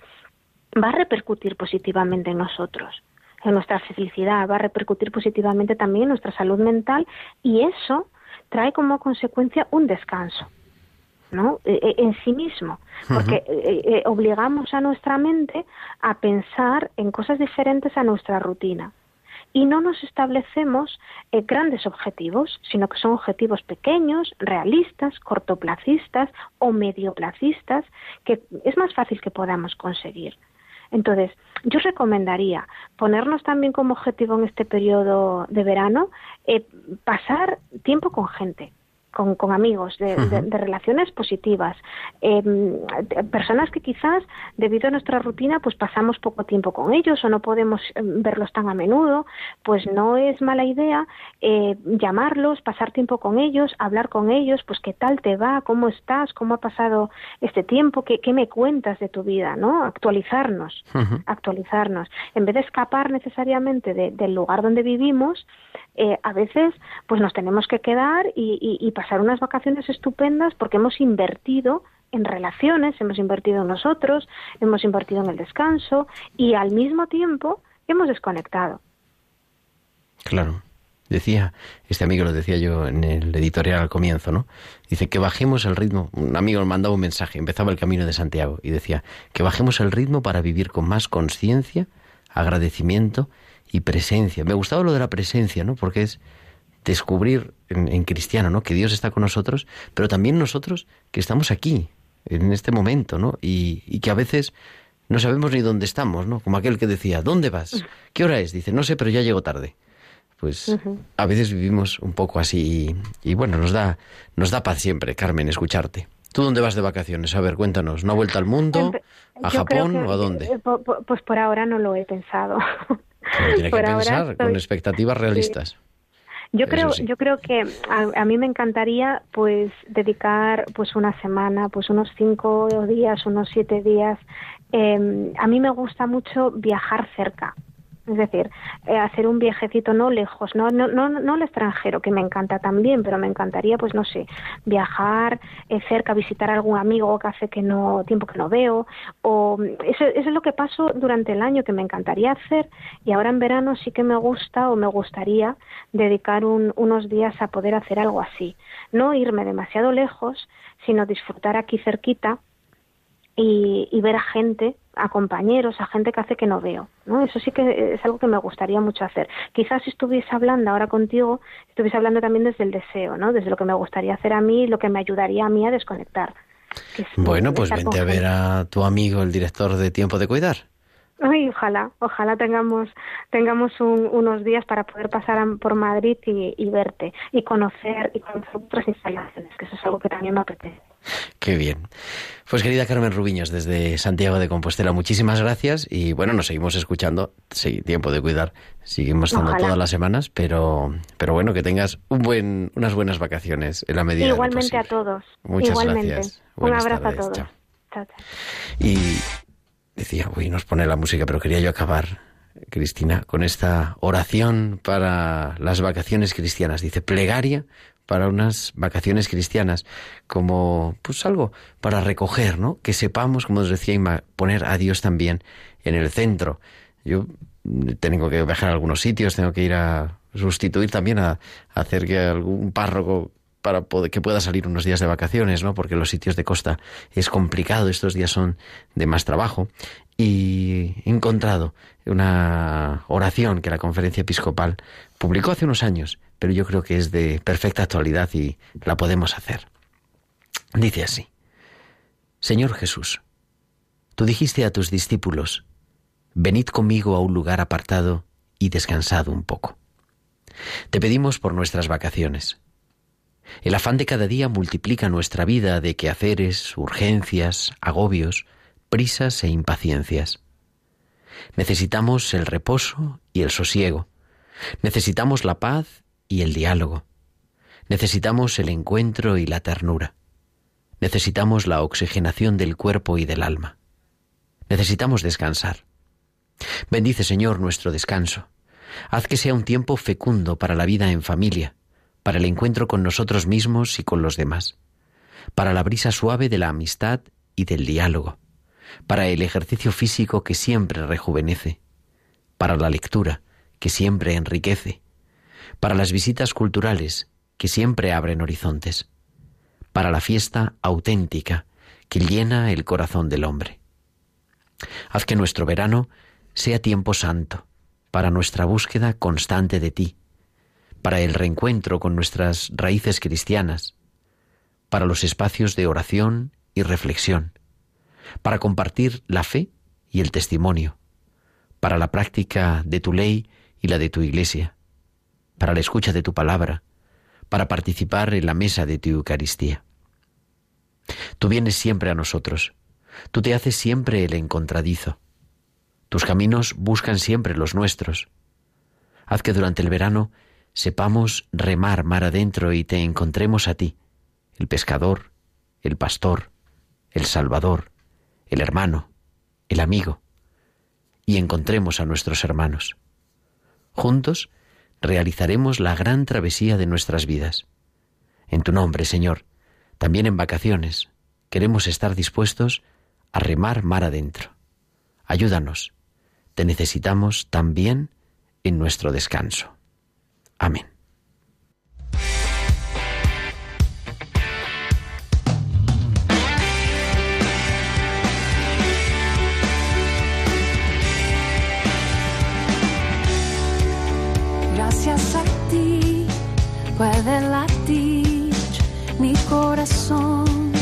va a repercutir positivamente en nosotros, en nuestra felicidad, va a repercutir positivamente también en nuestra salud mental y eso trae como consecuencia un descanso. ¿no? E, e, en sí mismo, porque e, obligamos a nuestra mente a pensar en cosas diferentes a nuestra rutina y no nos establecemos eh, grandes objetivos, sino que son objetivos pequeños, realistas, cortoplacistas o medioplacistas, que es más fácil que podamos conseguir. Entonces, yo recomendaría ponernos también como objetivo en este periodo de verano eh, pasar tiempo con gente, con, con amigos, de, relaciones positivas, em, personas que quizás debido a nuestra rutina pues pasamos poco tiempo con ellos o no podemos em, verlos tan a menudo, pues no es mala idea eh, llamarlos, pasar tiempo con ellos, hablar con ellos, pues qué tal te va, cómo estás, cómo ha pasado este tiempo, qué, qué me cuentas de tu vida, ¿no? Actualizarnos, actualizarnos. En vez de escapar necesariamente del lugar donde vivimos, eh, a veces pues nos tenemos que quedar y, pasar unas vacaciones estupendas porque hemos invertido en relaciones, hemos invertido en nosotros, hemos invertido en el descanso y al mismo tiempo hemos desconectado. Claro. Decía, este amigo lo decía yo en el editorial al comienzo, ¿no? Dice que bajemos el ritmo. Un amigo me mandaba un mensaje, empezaba el camino de Santiago y decía que bajemos el ritmo para vivir con más conciencia, agradecimiento y presencia. Me gustaba lo de la presencia, ¿no? Porque es descubrir en, cristiano, ¿no? Que Dios está con nosotros, pero también nosotros que estamos aquí, en este momento, ¿no? Y, que a veces no sabemos ni dónde estamos, ¿no? Como aquel que decía, ¿dónde vas? ¿Qué hora es? Dice, no sé, pero ya llego tarde. Pues a veces vivimos un poco así y, bueno, nos da, nos da paz siempre, Carmen, escucharte. ¿Tú dónde vas de vacaciones? A ver, cuéntanos. ¿Una vuelta al mundo? ¿A Japón o a dónde? Eh, pues por ahora no lo he pensado. tiene que pensar con expectativas realistas. Yo creo, yo creo que a, mí me encantaría pues dedicar pues una semana, pues unos cinco días, unos siete días. Eh, a mí me gusta mucho viajar cerca. Es decir, eh, hacer un viajecito no lejos, no, no, no, no al extranjero, que me encanta también, pero me encantaría, pues no sé, viajar eh, cerca, visitar a algún amigo que hace que no, tiempo que no veo, o eso, eso, es lo que paso durante el año que me encantaría hacer y ahora en verano sí que me gusta o me gustaría dedicar un, unos días a poder hacer algo así. No irme demasiado lejos, sino disfrutar aquí cerquita y, y ver a gente a compañeros, a gente que hace que no veo. ¿no? Eso sí que es algo que me gustaría mucho hacer. Quizás si estuviese hablando ahora contigo, estuviese hablando también desde el deseo, ¿no? desde lo que me gustaría hacer a mí, lo que me ayudaría a mí a desconectar. Bueno, pues vente a ver a tu amigo, el director de Tiempo de Cuidar. Ay, ojalá, ojalá tengamos tengamos unos días para poder pasar por Madrid y, y, verte y conocer y conocer otras instalaciones, que eso es algo que también me apetece. Qué bien. Pues querida Carmen Rubiños, desde Santiago de Compostela, muchísimas gracias y bueno, nos seguimos escuchando, sí, tiempo de cuidar, seguimos estando todas las semanas, pero, pero bueno, que tengas un buen, unas buenas vacaciones en la medida de lo Igualmente a posible. todos. Muchas Igualmente. gracias. Un Buenas abrazo tardes. a todos. Chao. Chao, chao. Y decía, uy, nos pone la música, pero quería yo acabar, Cristina, con esta oración para las vacaciones cristianas. Dice, plegaria para unas vacaciones cristianas, como pues algo para recoger, ¿no? Que sepamos, como os decía Inma, poner a Dios también en el centro. Yo mm, tengo que viajar a algunos sitios, tengo que ir a sustituir también a, a hacer que algún párroco para que pueda salir unos días de vacaciones, ¿no? Porque los sitios de costa es complicado, estos días son de más trabajo. Y he encontrado una oración que la conferencia episcopal publicó hace unos años, pero yo creo que es de perfecta actualidad y la podemos hacer. Dice así, Señor Jesús, tú dijiste a tus discípulos, venid conmigo a un lugar apartado y descansad un poco. Te pedimos por nuestras vacaciones. El afán de cada día multiplica nuestra vida de quehaceres, urgencias, agobios, prisas e impaciencias. Necesitamos el reposo y el sosiego. Necesitamos la paz y el diálogo. Necesitamos el encuentro y la ternura. Necesitamos la oxigenación del cuerpo y del alma. Necesitamos descansar. Bendice, Señor, nuestro descanso. Haz que sea un tiempo fecundo para la vida en familia, para el encuentro con nosotros mismos y con los demás, para la brisa suave de la amistad y del diálogo, para el ejercicio físico que siempre rejuvenece, para la lectura que siempre enriquece, para las visitas culturales que siempre abren horizontes, para la fiesta auténtica que llena el corazón del hombre. Haz que nuestro verano sea tiempo santo para nuestra búsqueda constante de ti, para el reencuentro con nuestras raíces cristianas, para los espacios de oración y reflexión, para compartir la fe y el testimonio, para la práctica de tu ley y la de tu iglesia, para la escucha de tu palabra, para participar en la mesa de tu Eucaristía. Tú vienes siempre a nosotros, tú te haces siempre el encontradizo, tus caminos buscan siempre los nuestros. Haz que durante el verano sepamos remar mar adentro y te encontremos a ti, el pescador, el pastor, el salvador, el hermano, el amigo, y encontremos a nuestros hermanos. Juntos realizaremos la gran travesía de nuestras vidas. En tu nombre, Señor, también en vacaciones, queremos estar dispuestos a remar mar adentro. Ayúdanos, te necesitamos también en nuestro descanso. Gracias a ti puede latir mi corazón.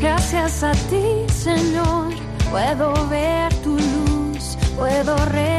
Gracias a ti, Señor, puedo ver tu luz, puedo respirar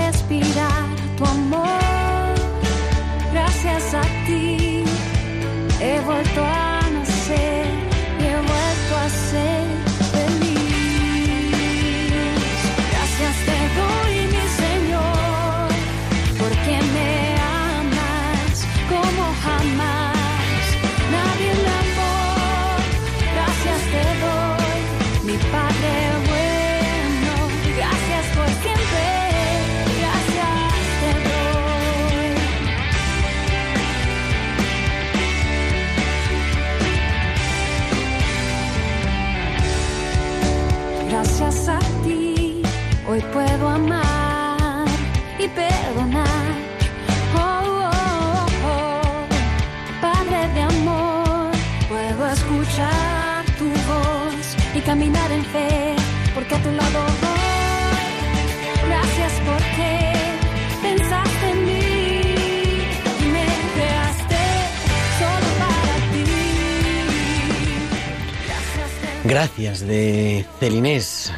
Gracias de Celinés.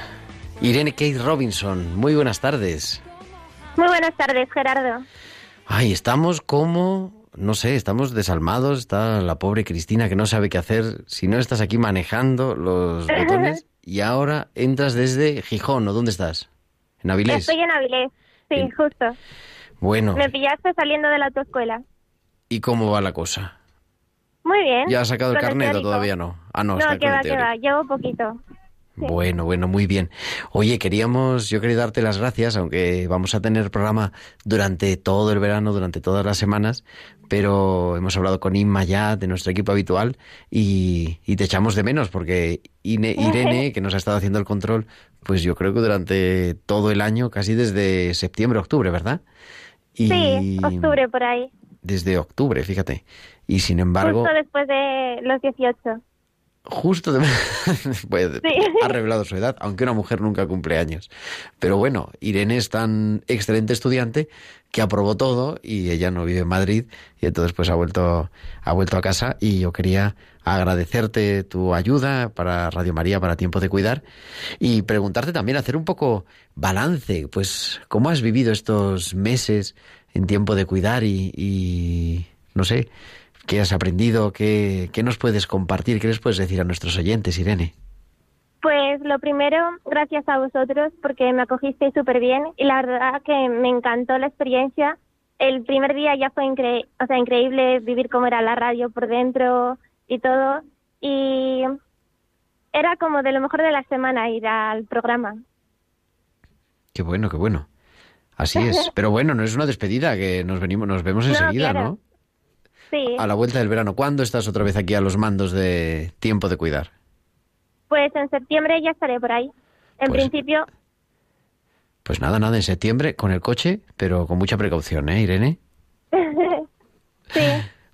Irene Kate Robinson, muy buenas tardes. Muy buenas tardes, Gerardo. Ay, estamos como no sé, estamos desalmados. Está la pobre Cristina que no sabe qué hacer. Si no estás aquí manejando los botones y ahora entras desde Gijón, ¿o dónde estás? ¿En Avilés? Estoy en Avilés, sí, En- justo. Bueno, Me pillaste saliendo de la autoescuela. ¿y cómo va la cosa? Muy bien. ¿Ya has sacado el carnet o todavía no? Ah, no, No, está que va, que va. Llevo poquito. Bueno, bueno, muy bien. Oye, queríamos, yo quería darte las gracias, aunque vamos a tener programa durante todo el verano, durante todas las semanas, pero hemos hablado con Inma ya, de nuestro equipo habitual, y, y te echamos de menos, porque Ine- Irene, que nos ha estado haciendo el control, pues yo creo que durante todo el año, casi desde septiembre, octubre, ¿verdad? Y Sí, octubre por ahí. Desde octubre, fíjate. Y sin embargo, Justo después de los 18. Justo de... pues, Sí. ha revelado su edad, aunque una mujer nunca cumple años. Pero bueno, Irene es tan excelente estudiante que aprobó todo y ella no vive en Madrid y entonces pues ha vuelto ha vuelto a casa y yo quería agradecerte tu ayuda para Radio María para Tiempo de Cuidar y preguntarte también hacer un poco balance, pues cómo has vivido estos meses en Tiempo de Cuidar y, y no sé, ¿Qué has aprendido? ¿Qué, ¿Qué nos puedes compartir? ¿Qué les puedes decir a nuestros oyentes, Irene? Pues lo primero, gracias a vosotros porque me acogisteis súper bien y la verdad que me encantó la experiencia. El primer día ya fue incre o sea, increíble vivir cómo era la radio por dentro y todo. Y era como de lo mejor de la semana ir al programa. Qué bueno, qué bueno. Así es. Pero bueno, no es una despedida, que nos venimos, nos vemos No, enseguida, claro. ¿no? Sí, A la vuelta del verano. ¿Cuándo estás otra vez aquí a los mandos de tiempo de cuidar? pues en septiembre ya estaré por ahí. En Pues- principio, Pues nada, nada, en septiembre con el coche, pero con mucha precaución, ¿eh, Irene? sí.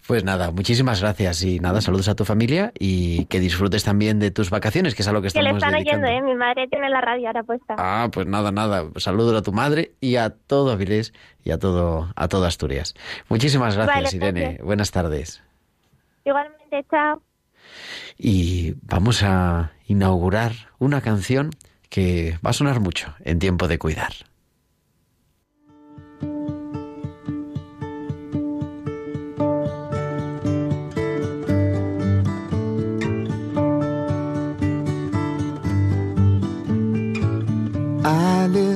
Pues nada, muchísimas gracias y nada, saludos a tu familia y que disfrutes también de tus vacaciones, que es a lo que Que le estamos están dedicando. oyendo, ¿eh? Mi madre tiene la radio ahora puesta. Ah, pues nada, nada. Saludos a tu madre y a todo Avilés y a todo, a toda Asturias. Muchísimas gracias, Vale, Irene. gracias. Buenas tardes. Igualmente, chao. Y vamos a inaugurar una canción que va a sonar mucho en tiempo de cuidar.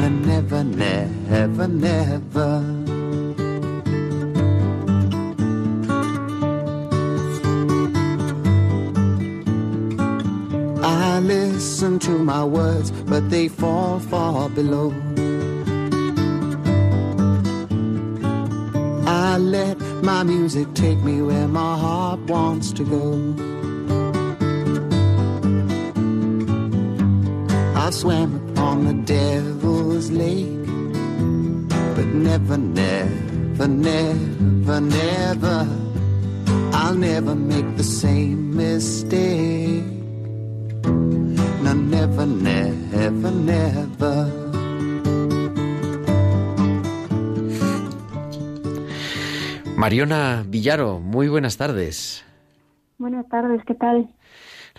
No, never, never, never. I listen to my words, but they fall far below. I let my music take me where my heart wants to go. I swam upon the devil's lake, but never, never, never, never, I'll never make the same mistake. No, never, never, never. Mariona Villaro, muy buenas tardes. Buenas tardes, ¿qué tal?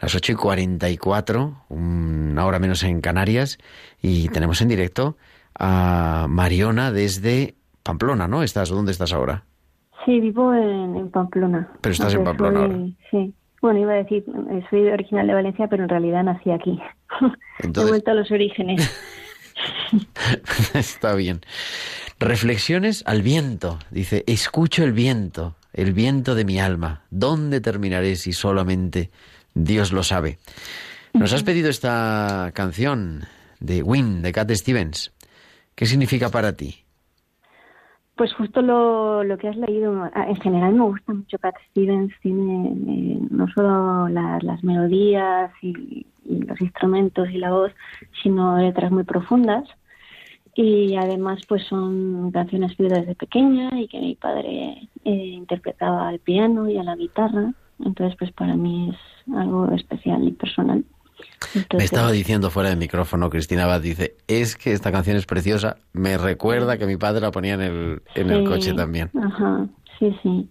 Las 8 y 44, una hora menos en Canarias, y tenemos en directo a Mariona desde Pamplona, ¿no? ¿Estás? ¿Dónde estás ahora? Sí, vivo en, en Pamplona. Pero estás en Pamplona soy- ahora. Sí. Bueno, iba a decir, soy original de Valencia, pero en realidad nací aquí. He Entonces, vuelto a los orígenes. está bien. Reflexiones al viento. Dice, escucho el viento, el viento de mi alma. ¿Dónde terminaré si solamente Dios lo sabe? Nos has pedido esta canción de Win, de Cat Stevens. ¿Qué significa para ti? Pues justo lo, lo que has leído, ah, en general me gusta mucho Cat Stevens, tiene eh, no solo la- las melodías y, y los instrumentos y la voz, sino letras muy profundas. y además pues son canciones que desde pequeña y que mi padre eh, interpretaba al piano y a la guitarra, entonces pues para mí es algo especial y personal. me estaba diciendo fuera del micrófono, Cristina Abad dice, es que esta canción es preciosa, me recuerda que mi padre la ponía en el, en el coche también. Ajá, sí, sí,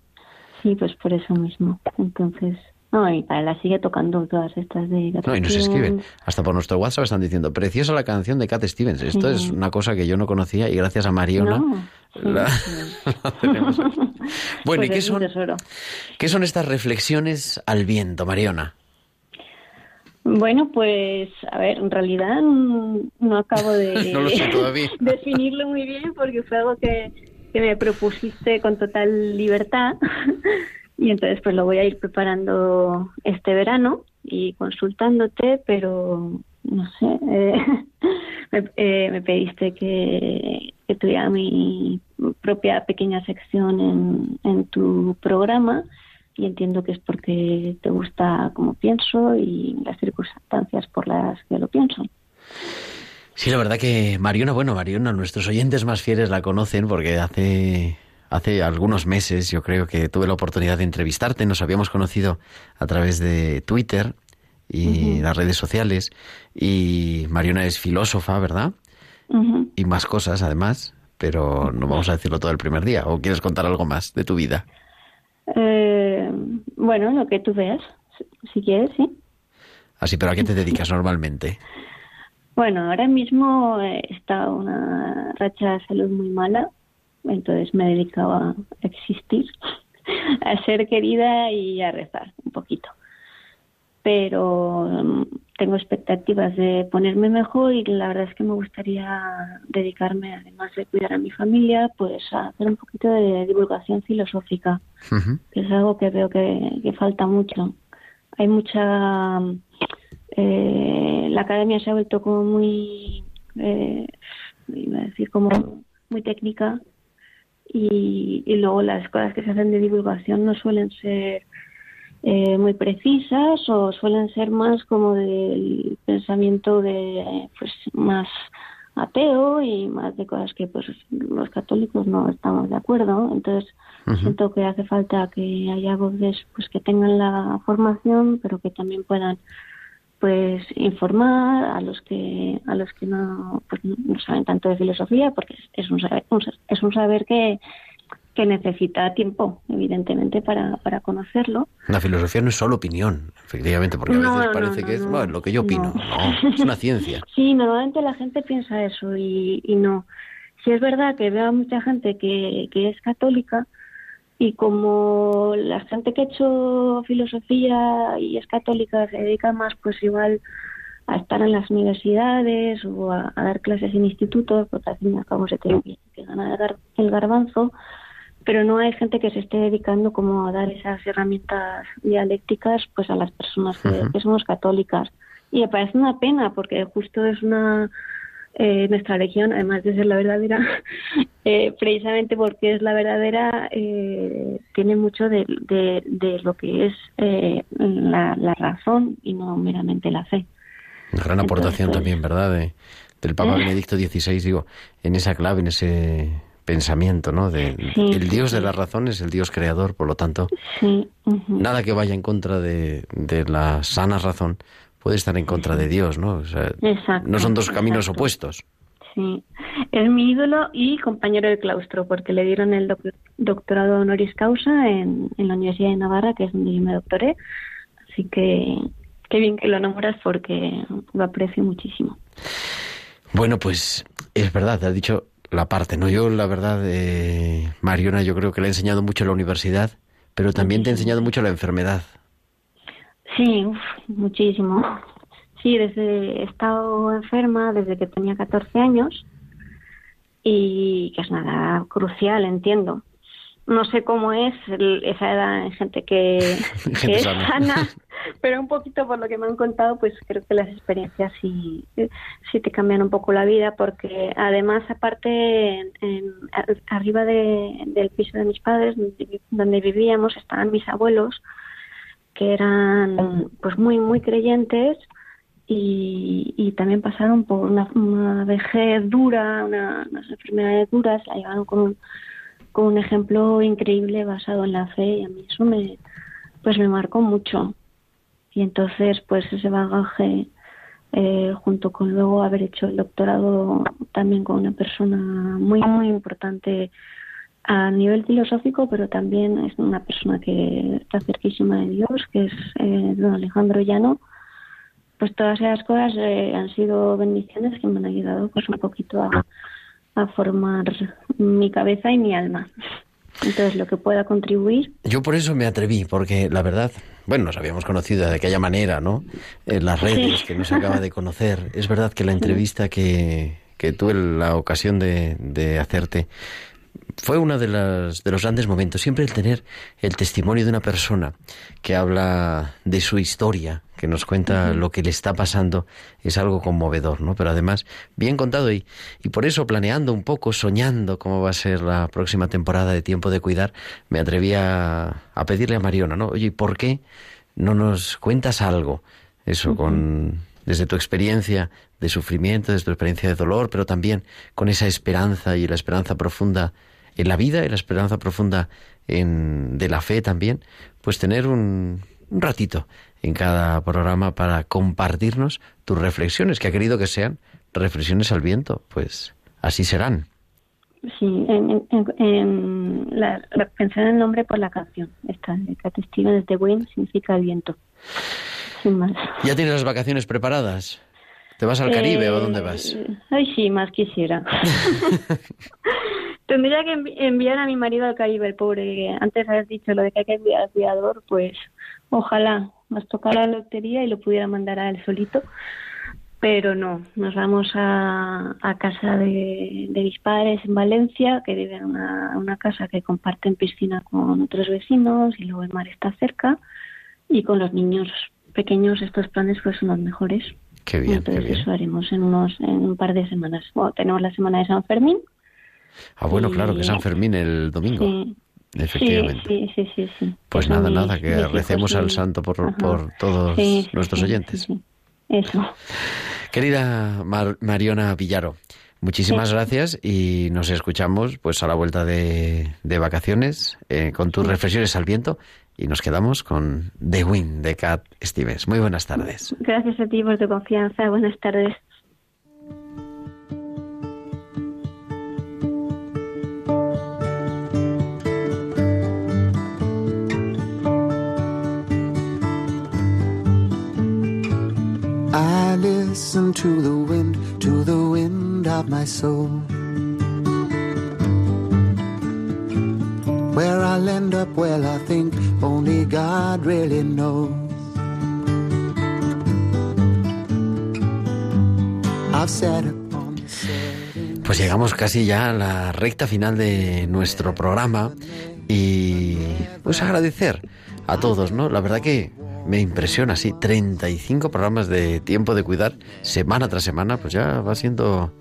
sí, pues por eso mismo. Entonces, no, y para la sigue tocando todas estas de No, y nos escriben, hasta por nuestro WhatsApp están diciendo, preciosa la canción de Cat Stevens. Esto es una cosa que yo no conocía y gracias a Mariona la, tenemos. Bueno, ¿y Pues qué son, qué son estas reflexiones al viento, Mariona? Bueno, pues a ver, en realidad no acabo de No lo sé todavía. definirlo muy bien porque fue algo que, que me propusiste con total libertad y entonces pues lo voy a ir preparando este verano y consultándote, pero no sé, eh, me, eh, me pediste que, que tuviera mi propia pequeña sección en, en tu programa y entiendo que es porque te gusta como pienso y las circunstancias por las que lo pienso. Sí, la verdad que Mariona, bueno, Mariona, nuestros oyentes más fieles la conocen porque hace, hace algunos meses yo creo que tuve la oportunidad de entrevistarte, nos habíamos conocido a través de Twitter y las redes sociales y Mariona es filósofa, ¿verdad? Y más cosas además, pero no vamos a decirlo todo el primer día. ¿O quieres contar algo más de tu vida? Eh, bueno, lo que tú veas, si- quieres, sí. Así, pero ¿a qué te dedicas normalmente? Bueno, ahora mismo está una racha de salud muy mala, entonces me dedicaba a existir, a ser querida y a rezar un poquito. Pero mm, tengo expectativas de ponerme mejor y la verdad es que me gustaría dedicarme, además de cuidar a mi familia, pues a hacer un poquito de divulgación filosófica que es algo que veo que, que falta mucho. Hay mucha... eh, la academia se ha vuelto como muy... eh, iba a decir como muy técnica y, y luego las cosas que se hacen de divulgación no suelen ser eh, muy precisas o suelen ser más como del pensamiento de pues más ateo y más de cosas que pues los católicos no estamos de acuerdo. Entonces siento que hace falta que haya voces pues que tengan la formación pero que también puedan pues informar a los que a los que no pues no saben tanto de filosofía porque es, un saber un es un saber que que necesita tiempo evidentemente para para conocerlo La filosofía no es solo opinión, efectivamente, porque a veces parece no, que es bueno, lo que yo opino. No. No, es una ciencia. Sí, normalmente la gente piensa eso y, y no. Sí es verdad que veo a mucha gente que, que es católica y como la gente que ha hecho filosofía y es católica se dedica más pues igual a estar en las universidades o a, a dar clases en institutos, porque al fin y al cabo se tiene que, ganar el gar- el garbanzo, pero no hay gente que se esté dedicando como a dar esas herramientas dialécticas pues a las personas que, Ujú. que somos católicas. Y me parece una pena porque justo es una eh, nuestra religión, además de ser la verdadera, eh, precisamente porque es la verdadera, eh, tiene mucho de, de, de lo que es la, la razón y no meramente la fe. Una gran aportación Entonces, también, ¿verdad? De, del Papa. Benedicto XVI, digo, en esa clave, en ese pensamiento, ¿no? De, Sí, el Dios de la razón es el Dios creador, por lo tanto, Sí, nada que vaya en contra de, de la sana razón puede estar en contra de Dios, ¿no? O sea, Exacto, no son dos caminos exacto. opuestos. Sí, es mi ídolo y compañero del claustro, porque le dieron el doc- doctorado honoris causa en, en la Universidad de Navarra, que es donde yo me doctoré. Así que qué bien que lo enamoras porque lo aprecio muchísimo. Bueno, pues es verdad, te has dicho la parte, ¿no? Yo, la verdad, eh, Mariona, yo creo que le he enseñado mucho en la universidad, pero también te he enseñado mucho la enfermedad. Sí, uf, muchísimo. Sí, desde he estado enferma desde que tenía 14 años y que es una edad crucial, entiendo. No sé cómo es el- esa edad en gente que, es sana. sana, pero un poquito por lo que me han contado, pues creo que las experiencias sí, sí te cambian un poco la vida, porque además, aparte, en, en- a- arriba de- del piso de mis padres, donde vivíamos, estaban mis abuelos, que eran pues muy, muy creyentes y, y también pasaron por una, una vejez dura, una- unas enfermedades duras, la llevaron con un, con un ejemplo increíble basado en la fe y a mí eso me, pues me marcó mucho. Y entonces, pues ese bagaje, eh, junto con luego haber hecho el doctorado también con una persona muy, muy importante a nivel filosófico, pero también es una persona que está cerquísima de Dios, que es eh, don Alejandro Llano, pues todas esas cosas eh, han sido bendiciones que me han ayudado pues un poquito a, a formar mi cabeza y mi alma. Entonces, lo que pueda contribuir, Yo por eso me atreví, porque la verdad, bueno, nos habíamos conocido de aquella manera, ¿no? En las redes Sí. que nos acaba de conocer. Es verdad que la entrevista que, que tuve la ocasión de, de hacerte fue uno de, las, de los grandes momentos. Siempre el tener el testimonio de una persona que habla de su historia, que nos cuenta lo que le está pasando, es algo conmovedor, ¿no? Pero además, bien contado y, y por eso planeando un poco, soñando cómo va a ser la próxima temporada de Tiempo de Cuidar, me atreví a, a pedirle a Mariona, ¿no? Oye, ¿y por qué no nos cuentas algo? Eso, con desde tu experiencia de sufrimiento, desde tu experiencia de dolor, pero también con esa esperanza y la esperanza profunda en la vida y la esperanza profunda en, de la fe también, pues tener un, un ratito en cada programa para compartirnos tus reflexiones, que ha querido que sean reflexiones al viento, pues así serán. sí, en, en- en- en la, en el nombre por la canción. Esta de Stevens de Wayne significa el viento. Sin más. ¿Ya tienes las vacaciones preparadas? ¿Te vas al Caribe o dónde vas? Eh, Ay, sí, más quisiera. Tendría que envi- enviar a mi marido al Caribe, el pobre. Antes habías dicho lo de que hay que enviar al cuidador, pues ojalá nos tocara la lotería y lo pudiera mandar a él solito. Pero no, nos vamos a, a casa de, de mis padres en Valencia, que viven en una, una casa que comparten piscina con otros vecinos y luego el mar está cerca. Y con los niños pequeños estos planes pues son los mejores. Qué bien, Entonces qué bien. eso haremos en unos en un par de semanas. Bueno, tenemos la semana de San Fermín. Ah, bueno, y- claro, que San Fermín el domingo. Sí. Efectivamente. Sí, sí, sí, sí. Pues nada, nada, que recemos al santo por, por todos nuestros oyentes. Eso. Querida Mar- Mariona Villaro, muchísimas gracias y nos escuchamos pues a la vuelta de, de vacaciones eh, con tus reflexiones al viento y nos quedamos con The Wind de Cat Stevens. Muy buenas tardes. Gracias a ti por tu confianza. Buenas tardes. I listen to the wind, to the wind of my soul. God. I've Pues llegamos casi ya a la recta final de nuestro programa y pues agradecer a todos, ¿no? La verdad que me impresiona, sí, 35 programas de tiempo de cuidar semana tras semana, pues ya va siendo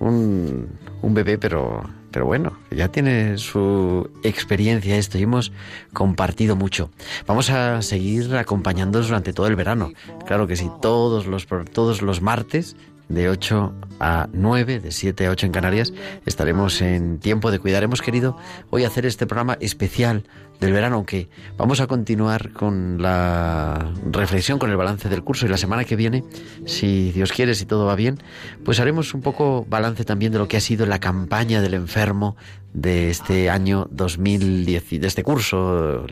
un, un bebé, pero, pero bueno, ya tiene su experiencia esto y hemos compartido mucho. Vamos a seguir acompañándonos durante todo el verano. Claro que sí, todos los, todos los martes de 8 a 9, de 7 a 8 en Canarias, estaremos en tiempo de cuidar. Hemos querido hoy hacer este programa especial del verano, aunque vamos a continuar con la reflexión, con el balance del curso y la semana que viene, si Dios quiere, si todo va bien, pues haremos un poco balance también de lo que ha sido la campaña del enfermo de este año 2010, de este curso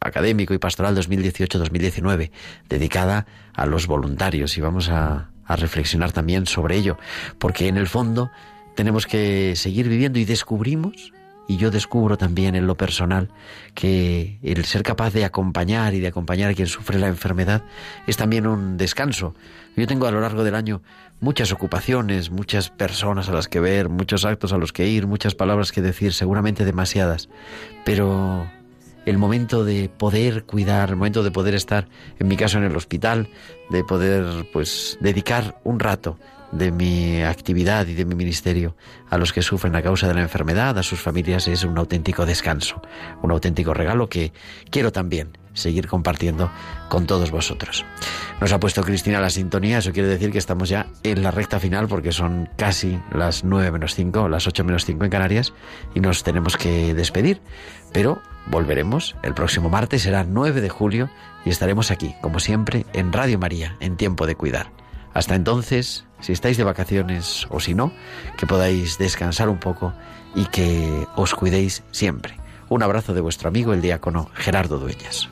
académico y pastoral 2018-2019, dedicada a los voluntarios y vamos a, a reflexionar también sobre ello, porque en el fondo tenemos que seguir viviendo y descubrimos, y yo descubro también en lo personal, que el ser capaz de acompañar y de acompañar a quien sufre la enfermedad es también un descanso. Yo tengo a lo largo del año muchas ocupaciones, muchas personas a las que ver, muchos actos a los que ir, muchas palabras que decir, seguramente demasiadas, pero el momento de poder cuidar, el momento de poder estar, en mi caso en el hospital, de poder pues dedicar un rato de mi actividad y de mi ministerio a los que sufren a causa de la enfermedad, a sus familias, es un auténtico descanso, un auténtico regalo que quiero también seguir compartiendo con todos vosotros. Nos ha puesto Cristina la sintonía, eso quiere decir que estamos ya en la recta final porque son casi las 9 menos 5, las 8 menos 5 en Canarias y nos tenemos que despedir. Pero volveremos el próximo martes, será 9 de julio y estaremos aquí, como siempre, en Radio María, en tiempo de cuidar. Hasta entonces, si estáis de vacaciones o si no, que podáis descansar un poco y que os cuidéis siempre. Un abrazo de vuestro amigo el diácono Gerardo Dueñas.